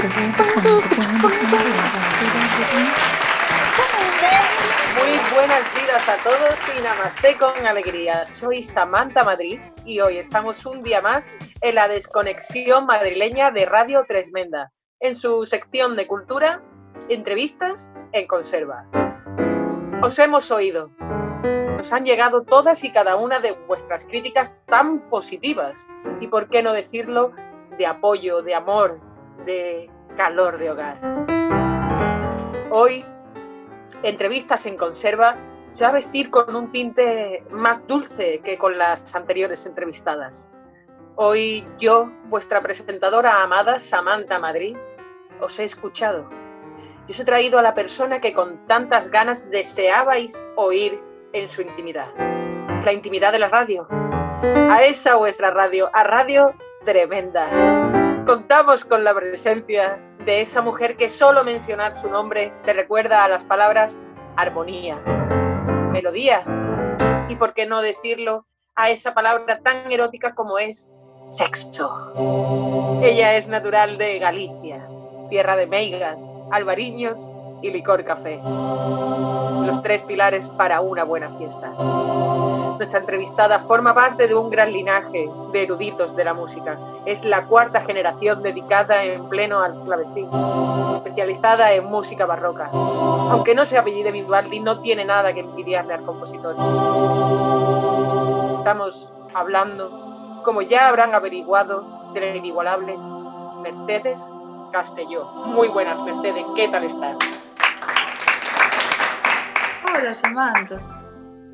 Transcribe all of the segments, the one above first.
Muy buenas vidas a todos y namaste con alegría. Soy Samantha Madrid y hoy estamos un día más en la desconexión madrileña de Radio Tresmenda, en su sección de cultura, entrevistas en conserva. Os hemos oído. Nos han llegado todas y cada una de vuestras críticas tan positivas y, por qué no decirlo, de apoyo, de amor, de calor de hogar. Hoy entrevistas en conserva se va a vestir con un tinte más dulce que con las anteriores entrevistadas. Hoy yo, vuestra presentadora amada Samantha Madrid, os he escuchado. Y os he traído a la persona que con tantas ganas deseabais oír en su intimidad. La intimidad de la radio. A esa vuestra radio, a Radio Tremenda. Contamos con la presencia de esa mujer que solo mencionar su nombre te recuerda a las palabras armonía, melodía y, por qué no decirlo, a esa palabra tan erótica como es sexo. Ella es natural de Galicia, tierra de meigas, albariños y licor café. Los tres pilares para una buena fiesta. Nuestra entrevistada forma parte de un gran linaje de eruditos de la música. Es la cuarta generación dedicada en pleno al clavecín, especializada en música barroca. Aunque no se apellide Vivaldi, no tiene nada que envidiarle al compositor. Estamos hablando, como ya habrán averiguado, de la inigualable Mercedes Castelló. Muy buenas, Mercedes, ¿qué tal estás? Hola Samantha.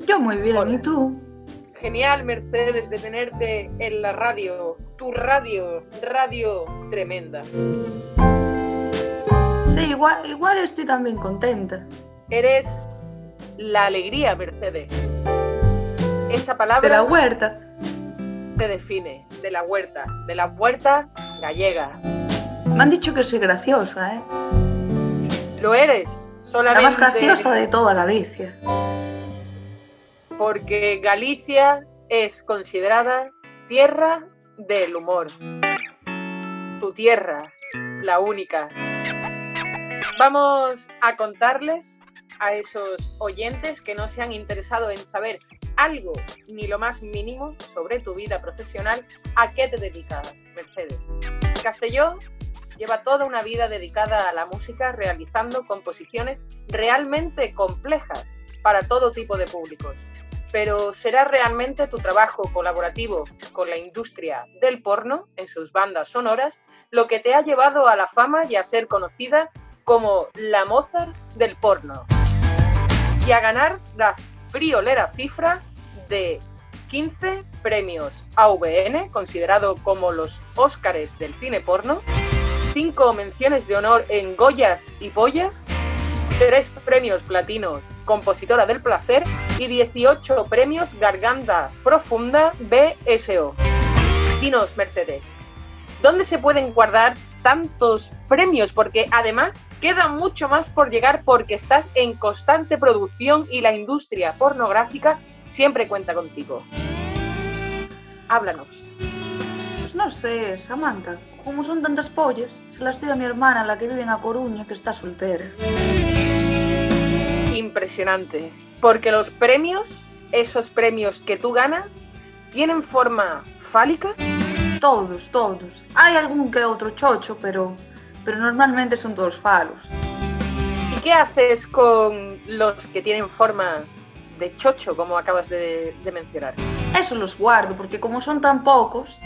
Yo muy bien, Hola. ¿y tú? Genial, Mercedes, de tenerte en la radio, tu radio, radio tremenda. Sí, igual, igual estoy también contenta. Eres la alegría, Mercedes. Esa De palabra la huerta. te define, de la huerta, de la huerta gallega. Me han dicho que soy graciosa, ¿eh? Lo eres, La más graciosa de toda Galicia. porque Galicia es considerada tierra del humor. Tu tierra, la única. Vamos a contarles a esos oyentes que no se han interesado en saber algo, ni lo más mínimo, sobre tu vida profesional, a qué te dedicas, Mercedes. Castelló lleva toda una vida dedicada a la música, realizando composiciones realmente complejas para todo tipo de públicos. Pero ¿será realmente tu trabajo colaborativo con la industria del porno en sus bandas sonoras lo que te ha llevado a la fama y a ser conocida como la Mozart del porno? Y a ganar la friolera cifra de 15 premios AVN, considerado como los Óscares del cine porno, 5 menciones de honor en Goyas y Pollas, 3 premios platinos Compositora del Placer y 18 premios Garganta Profunda BSO. Dinos, Mercedes, ¿dónde se pueden guardar tantos premios? Porque además queda mucho más por llegar porque estás en constante producción y la industria pornográfica siempre cuenta contigo. Háblanos. No sé, Samantha. Como son tantas pollas, se las doy a mi hermana, la que vive en A Coruña, que está soltera. Impresionante. Porque los premios, esos premios que tú ganas, tienen forma fálica. Todos, todos. Hay algún que otro chocho, pero, pero normalmente son todos falos. ¿Y qué haces con los que tienen forma de chocho, como acabas de, de mencionar? Eso los guardo, porque como son tan pocos,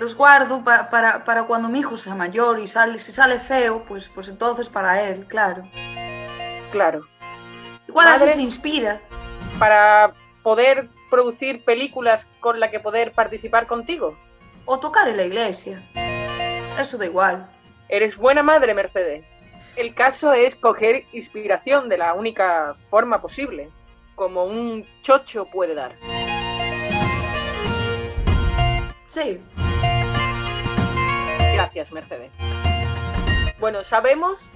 los guardo pa- para, para cuando mi hijo sea mayor y sale, si sale feo, pues, pues entonces para él, claro. Claro. Igual Madre. así se inspira. Para poder producir películas con las que poder participar contigo. O tocar en la iglesia. Eso da igual. Eres buena madre, Mercedes. El caso es coger inspiración de la única forma posible, como un chocho puede dar. Sí, Gracias, Mercedes. Bueno, sabemos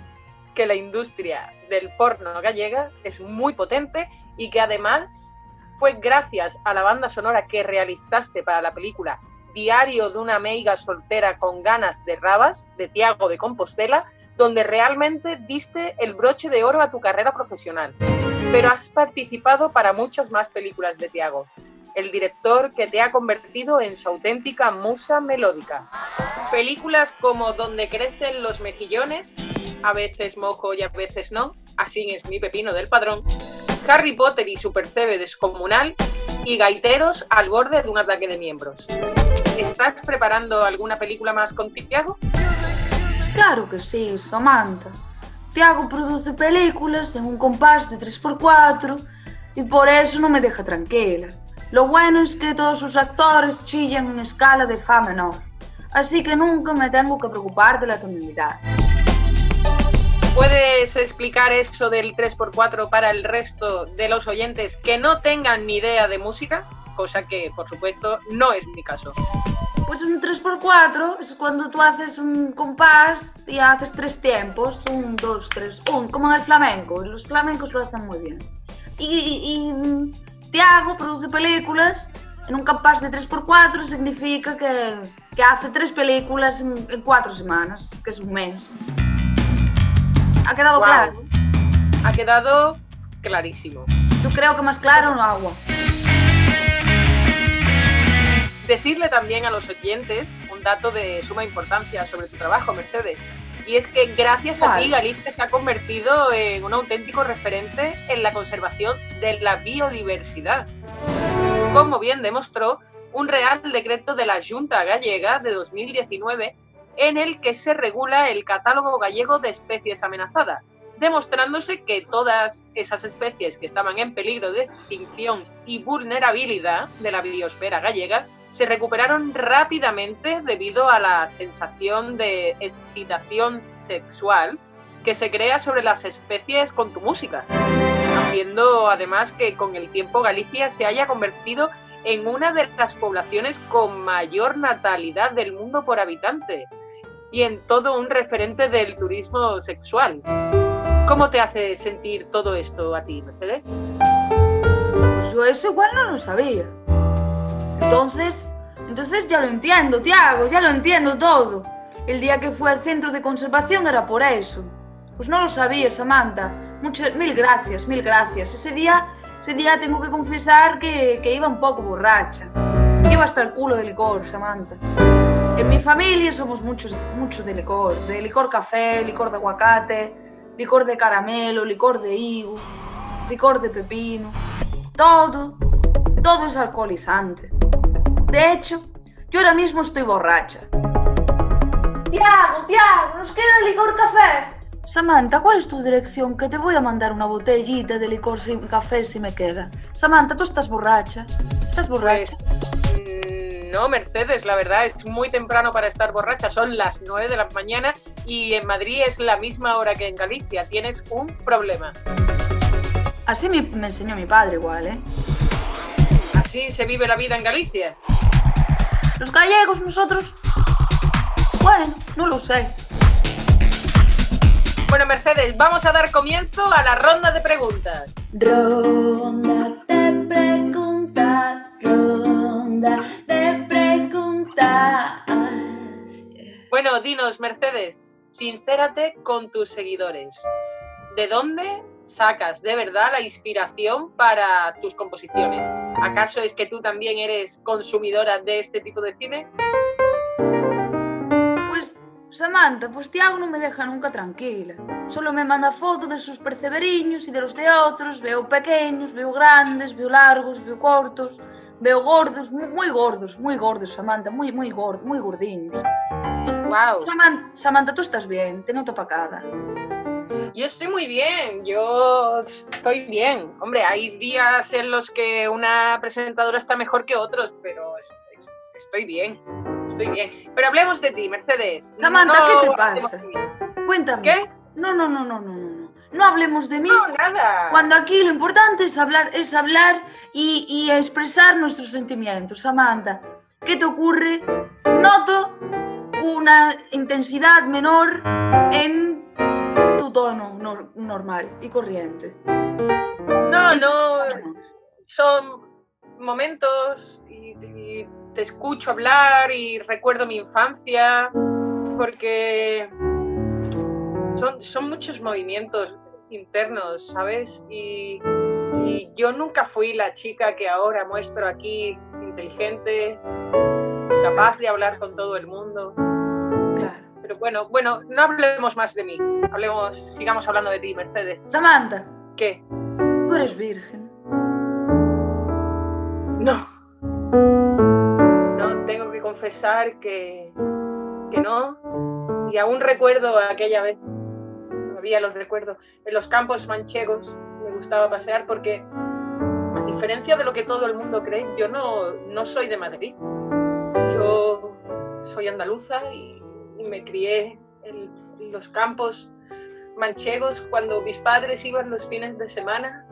que la industria del porno gallega es muy potente y que además fue gracias a la banda sonora que realizaste para la película Diario de una meiga soltera con ganas de rabas, de Tiago de Compostela, donde realmente diste el broche de oro a tu carrera profesional. Pero has participado para muchas más películas de Tiago, el director que te ha convertido en su auténtica musa melódica. Películas como Donde crecen los mejillones, a veces mojo y a veces no, así es mi pepino del padrón, Harry Potter y su percebe descomunal y Gaiteros al borde de un ataque de miembros. ¿Estás preparando alguna película más con Tiago? claro que sí, Samantha. Tiago produce películas en un compás de 3x4 y por eso no me deja tranquila. Lo bueno es que todos sus actores chillan en escala de fa menor, así que nunca me tengo que preocupar de la tonalidad. ¿Puedes explicar eso del 3x4 para el resto de los oyentes que no tengan ni idea de música? Cosa que, por supuesto, no es mi caso. Pues un 3x4 es cuando tú haces un compás y haces tres tiempos, un, dos, tres, un, como en el flamenco. Los flamencos lo hacen muy bien. Y, y- y, Tiago produce películas en un compás de 3x4, significa que, que hace tres películas en, en cuatro semanas, que es un mes. ¿Ha quedado Guau. claro? Ha quedado clarísimo. Yo creo que más claro no agua. Decirle también a los oyentes un dato de suma importancia sobre tu trabajo, Mercedes. Y es que gracias a ti. Galicia se ha convertido en un auténtico referente en la conservación de la biodiversidad. Como bien demostró un real decreto de la Junta Gallega de 2019 en el que se regula el catálogo gallego de especies amenazadas, demostrándose que todas esas especies que estaban en peligro de extinción y vulnerabilidad de la biosfera gallega se recuperaron rápidamente debido a la sensación de excitación sexual que se crea sobre las especies con tu música, haciendo además que con el tiempo Galicia se haya convertido en una de las poblaciones con mayor natalidad del mundo por habitantes y en todo un referente del turismo sexual. ¿Cómo te hace sentir todo esto a ti, Mercedes? Pues yo eso igual no lo sabía. Entonces, entonces ya lo entiendo, Tiago, ya lo entiendo todo. El día que fue al centro de conservación era por eso. Pues no lo sabía, Samantha. Muchas, mil gracias, mil gracias. Ese día, ese día tengo que confesar que, iba un poco borracha. Iba hasta el culo de licor, Samantha. En mi familia somos muchos, mucho de licor. De licor café, licor de aguacate, licor de caramelo, licor de higo, licor de pepino. Todo, todo es alcoholizante. De hecho, yo ahora mismo estoy borracha. Tiago, Tiago, nos queda licor café. Samantha, ¿cuál es tu dirección? Que te voy a mandar una botellita de licor sin café si me queda. Samantha, tú estás borracha. ¿Estás borracha? Mm, No, Mercedes, la verdad es muy temprano para estar borracha. Son las 9 de la mañana y en Madrid es la misma hora que en Galicia. Tienes un problema. Así me, me enseñó mi padre igual, ¿eh? Así se vive la vida en Galicia. Los gallegos, nosotros... Bueno, no lo sé. Bueno, Mercedes, vamos a dar comienzo a la ronda de preguntas. Ronda de preguntas, ronda de preguntas. Bueno, dinos, Mercedes, sincérate con tus seguidores. ¿De dónde sacas de verdad la inspiración para tus composiciones? ¿Acaso es que tú también eres consumidora de este tipo de cine? Pues, Samantha, pues Tiago no me deja nunca tranquila. Solo me manda fotos de sus perceberiños y de los de otros. Veo pequeños, veo grandes, veo largos, veo cortos, veo gordos, muy, muy gordos, muy gordos, Samantha, muy, muy gordos, muy gordinos. ¡Wow! Saman- Samantha, tú estás bien, te noto apagada. Yo estoy muy bien, yo estoy bien. Hombre, hay días en los que una presentadora está mejor que otros, pero es- es- estoy bien, estoy bien. Pero hablemos de ti, Mercedes. Samantha, ¿qué te pasa? Cuéntame. ¿Qué? No, no, no, no, no, no. no. no hablemos de mí. No, nada. Cuando aquí lo importante es hablar, es hablar y, y expresar nuestros sentimientos. Samantha, ¿qué te ocurre? Noto una intensidad menor en tono nor- normal y corriente. No, no, son momentos y, y te escucho hablar y recuerdo mi infancia porque son, son muchos movimientos internos, ¿sabes? Y, y yo nunca fui la chica que ahora muestro aquí, inteligente, capaz de hablar con todo el mundo. Pero bueno, bueno, no hablemos más de mí, hablemos, sigamos hablando de ti, Mercedes. Samantha, ¿Qué? tú eres virgen. No. No, tengo que confesar que, que no. Y aún recuerdo aquella vez, todavía los recuerdo, en los campos manchegos me gustaba pasear porque, a diferencia de lo que todo el mundo cree, yo no, no soy de Madrid. Yo soy andaluza y me crié en, los campos manchegos cuando mis padres iban los fines de semana.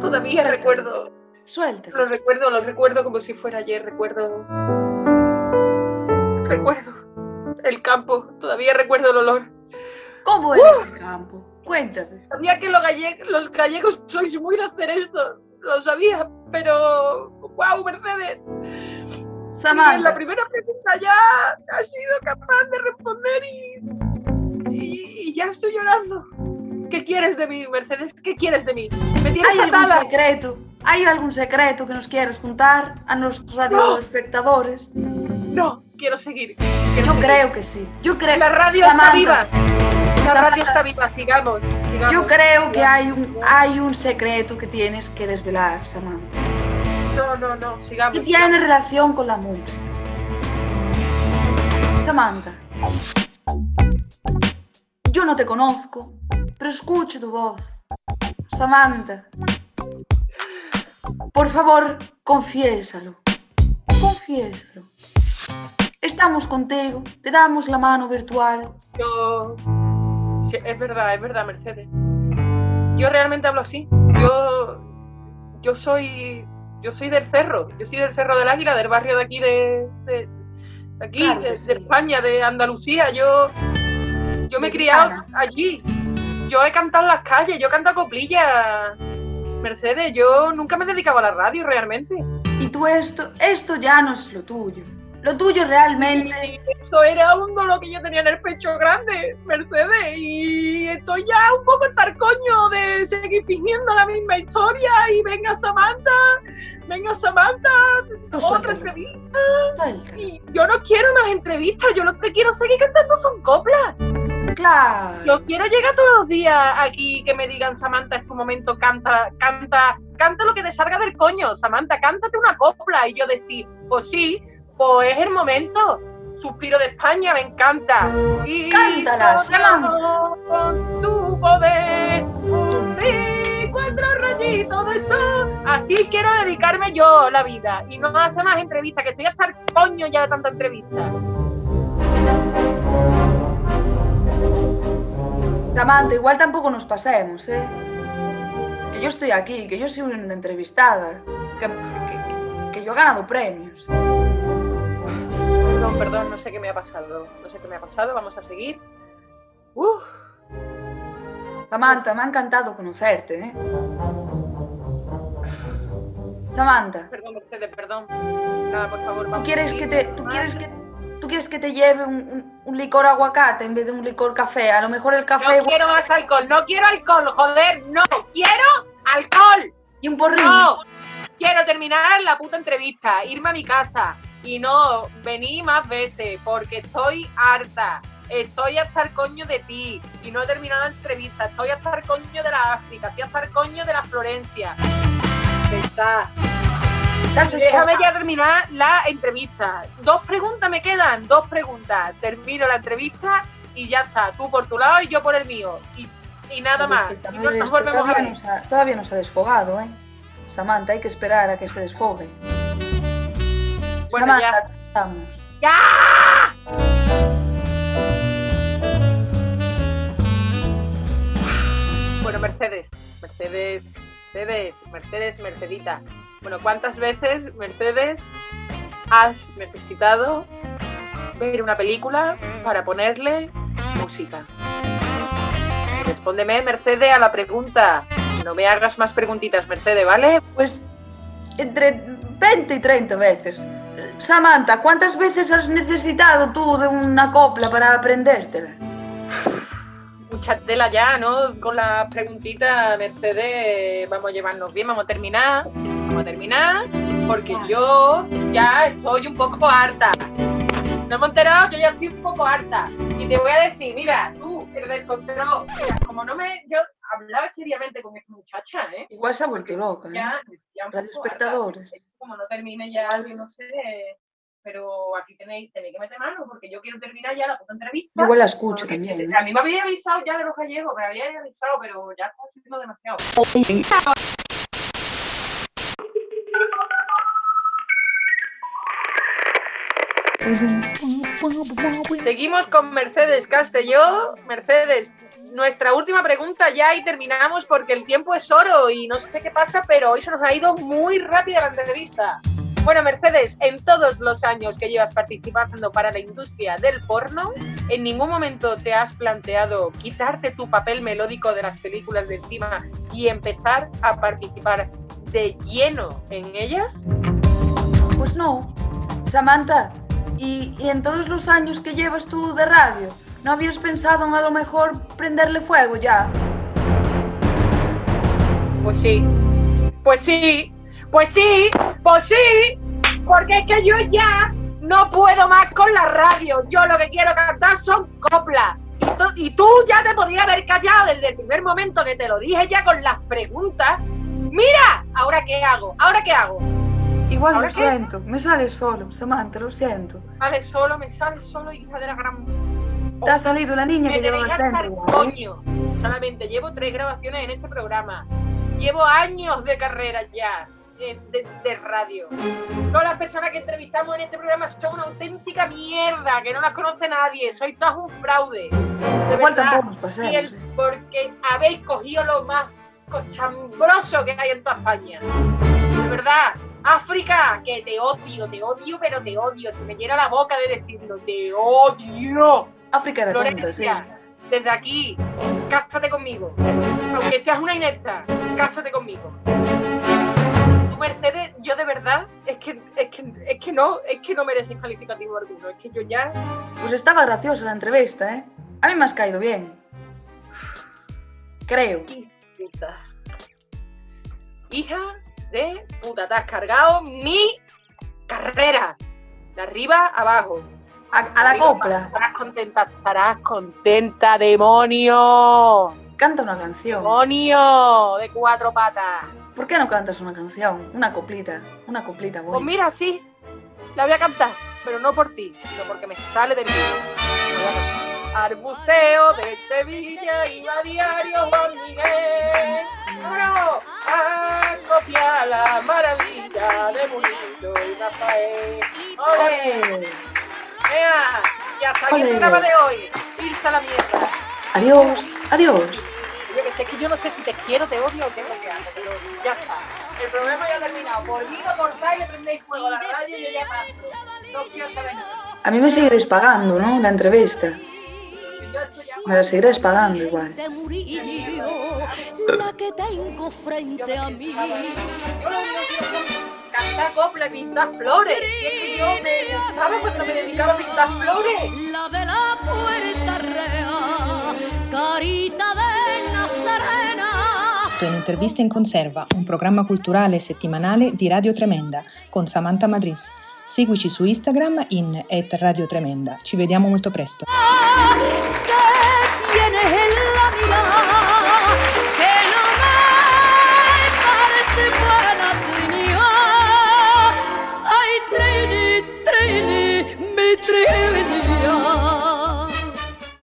Todavía Suéltalo. recuerdo Suéltalo. los recuerdo, los recuerdo como si fuera ayer, recuerdo. Recuerdo el campo, todavía recuerdo el olor. ¿Cómo era ese campo? Cuéntame. Sabía que los, galle- los gallegos sois muy de hacer esto, lo sabía, pero. ¡Wow, Mercedes! En la Samantha, primera pregunta ya has sido capaz de responder y, y, y ya estoy llorando. ¿Qué quieres de mí, Mercedes? ¿Qué quieres de mí? ¿Me tienes ¿hay algún atada? secreto? ¿Hay algún secreto que nos quieras contar a nuestros radioespectadores? No, quiero seguir. quiero Yo seguir. creo que sí. Yo creo. La radio está Samantha, viva. La radio está viva, sigamos. sigamos. Yo creo que hay un, hay un secreto que tienes que desvelar, Samantha. No, no, no, sigamos. Y tiene relación con la música. Samantha, yo no te conozco, pero escucho tu voz. Samantha, por favor, confiésalo. Confiésalo. Estamos contigo, te damos la mano virtual. Yo... Es verdad, es verdad, Mercedes. Yo realmente hablo así. Yo... Yo soy... Yo soy del cerro. Yo soy del Cerro del Águila, del barrio de aquí de aquí, Claro de. España, de Andalucía. Yo... Yo me he criado allí. Yo he cantado en las calles, yo he cantado coplillas. Mercedes, yo nunca me he dedicado a la radio realmente. Y tú esto, esto ya no es lo tuyo. Lo tuyo realmente... Y eso era un dolor que yo tenía en el pecho grande, Mercedes. Y estoy ya un poco estar coño de seguir fingiendo la misma historia. Y venga Samantha, venga Samantha, Tú otra entrevista. Y yo no quiero más entrevistas, yo lo que quiero seguir cantando son coplas. Claro. Yo quiero llegar todos los días aquí que me digan, Samantha, es tu momento, canta, canta, canta lo que te salga del coño, Samantha, cántate una copla. Y yo decir, pues sí, pues es el momento. Suspiro de España, me encanta. Y Cántala, con tu poder. Un cuatro rayitos de sol. Así quiero dedicarme yo la vida. Y no hacer más entrevistas, que estoy hasta el coño ya de tanta entrevista. Samantha, igual tampoco nos pasemos, ¿eh? Que yo estoy aquí, que yo soy una entrevistada, que, que- que yo he ganado premios. Perdón, perdón, no sé qué me ha pasado. No sé qué me ha pasado, vamos a seguir. Uf, Samantha, me ha encantado conocerte, ¿eh? Samantha, perdón, Mercedes, perdón. Nada, por favor, ¿tú vamos quieres a que te, tú quieres que, tú quieres que te lleve un, un- un licor aguacate en vez de un licor café? A lo mejor el café No quiero más alcohol, no quiero alcohol, joder, no quiero alcohol. y un porrín. No, quiero terminar la puta entrevista, irme a mi casa y no venir más veces porque estoy harta. Estoy hasta el coño de ti y no he terminado la entrevista. Estoy hasta el coño de la África, estoy hasta el coño de la Florencia. Estás Déjame ya terminar la entrevista. Dos preguntas me quedan, dos preguntas. Termino la entrevista y ya está. Tú por tu lado y yo por el mío. Y, y nada más. Y no nos volvemos a todavía, ver. no se ha, todavía no se ha desfogado, ¿eh? Samantha, hay que esperar a que se desfogue. Bueno, Samantha, ya. ¡Ya! Bueno, Mercedes, Mercedes, Mercedes, Mercedes, Mercedita. Bueno, ¿cuántas veces, Mercedes, has necesitado ver una película para ponerle música? Respóndeme, Mercedes, a la pregunta. No me hagas más preguntitas, Mercedes, ¿vale? Pues entre 20 y 30 veces. Samantha, ¿cuántas veces has necesitado tú de una copla para aprendértela? Mucha tela ya, ¿no? Con las preguntitas, Mercedes, vamos a llevarnos bien, vamos a terminar. Vamos a terminar, porque yo ya estoy un poco harta. No hemos enterado, yo ya estoy un poco harta. Y te voy a decir, mira, tú, el del control, mira, como no me. Yo hablaba seriamente con esta muchacha, ¿eh? Igual se ha vuelto loca. ¿eh? Ya, ya Radio harta. Como no termine ya, yo no sé. Pero aquí tenéis, tenéis que meter mano, porque yo quiero terminar ya la puta entrevista. Igual la escucho Porque también. A ¿eh? mí me había avisado ya de los gallegos, me había avisado, pero ya está siendo demasiado. Seguimos con Mercedes Castelló. Mercedes, nuestra última pregunta ya y terminamos porque el tiempo es oro y no sé qué pasa, pero hoy se nos ha ido muy rápida la entrevista. Bueno, Mercedes, en todos los años que llevas participando para la industria del porno, ¿en ningún momento te has planteado quitarte tu papel melódico de las películas de encima y empezar a participar de lleno en ellas? Pues no. Samantha, ¿y, y en todos los años que llevas tú de radio, ¿no habías pensado en a lo mejor prenderle fuego ya? Pues sí, pues sí, pues sí, pues sí, porque es que yo ya no puedo más con la radio. Yo lo que quiero cantar son coplas. Y, tú- y tú ya te podrías haber callado desde el primer momento que te lo dije ya con las preguntas. Mira, ¿ahora qué hago? ¿Ahora qué hago? Igual lo siento, me sale solo, Samantha, lo siento. Sale solo, me sale solo, hija de la gran... Te ha salido la niña que llevabas dentro, coño. Solamente llevo tres grabaciones en este programa. Llevo años de carrera ya de, de radio. Todas las personas que entrevistamos en este programa son una auténtica mierda, que no las conoce nadie. Sois todos un fraude. De verdad. tampoco nos Y pasemos. el- ¿eh? porque habéis cogido lo más cochambroso que hay en toda España. De verdad. África, que te odio, te odio, pero te odio. Se me llena la boca de decirlo. Te odio. África era tonta, sí. Desde aquí, cásate conmigo. Aunque seas una inepta, cásate conmigo. Tu Mercedes, yo de verdad, es que, es que, es que no, es que no mereces calificativo alguno. Es que yo ya. Pues estaba graciosa la entrevista, ¿eh? A mí me has caído bien. Creo. Puta. Hija de puta, te has cargado mi carrera. De arriba a abajo. A, a la Arriba, copla. Estarás contenta, estarás contenta, demonio. Canta una canción. Demonio de cuatro patas. ¿Por qué no cantas una canción? Una coplita. Una coplita, Pues bonita. mira, sí, la voy a cantar, pero no por ti, sino porque me sale de mí. La voy a cantar. Al museo de Sevilla iba a diario Juan Miguel. Vámonos a copiar la maravilla de Murillo y Rafael. ¡Ole! ¡Ea! Y hasta aquí el programa de hoy. Irse a la mierda. Adiós, adiós. Yo que sé, es que yo no sé si te quiero, te odio o qué es lo que hago, pero ya está. El programa ya ha terminado. Por mí lo cortáis, le prendéis fuego a la radio y yo ya paso. No quiero saber nada. A mí me seguiréis pagando, ¿no? La entrevista. Me la seguiréis pagando igual. de Murillo, la que tengo frente a mí. Cantar copla y pintar flores. Es que yo me, ¿sabes cuando me dedicaba a pintar flores? La de la puerta real, carita de Nazarena. in Interviste in Conserva, un programma culturale settimanale di Radio Tremenda con Samantha Madris. Seguici su Instagram in @radiotremenda. Ci vediamo molto presto. Ah,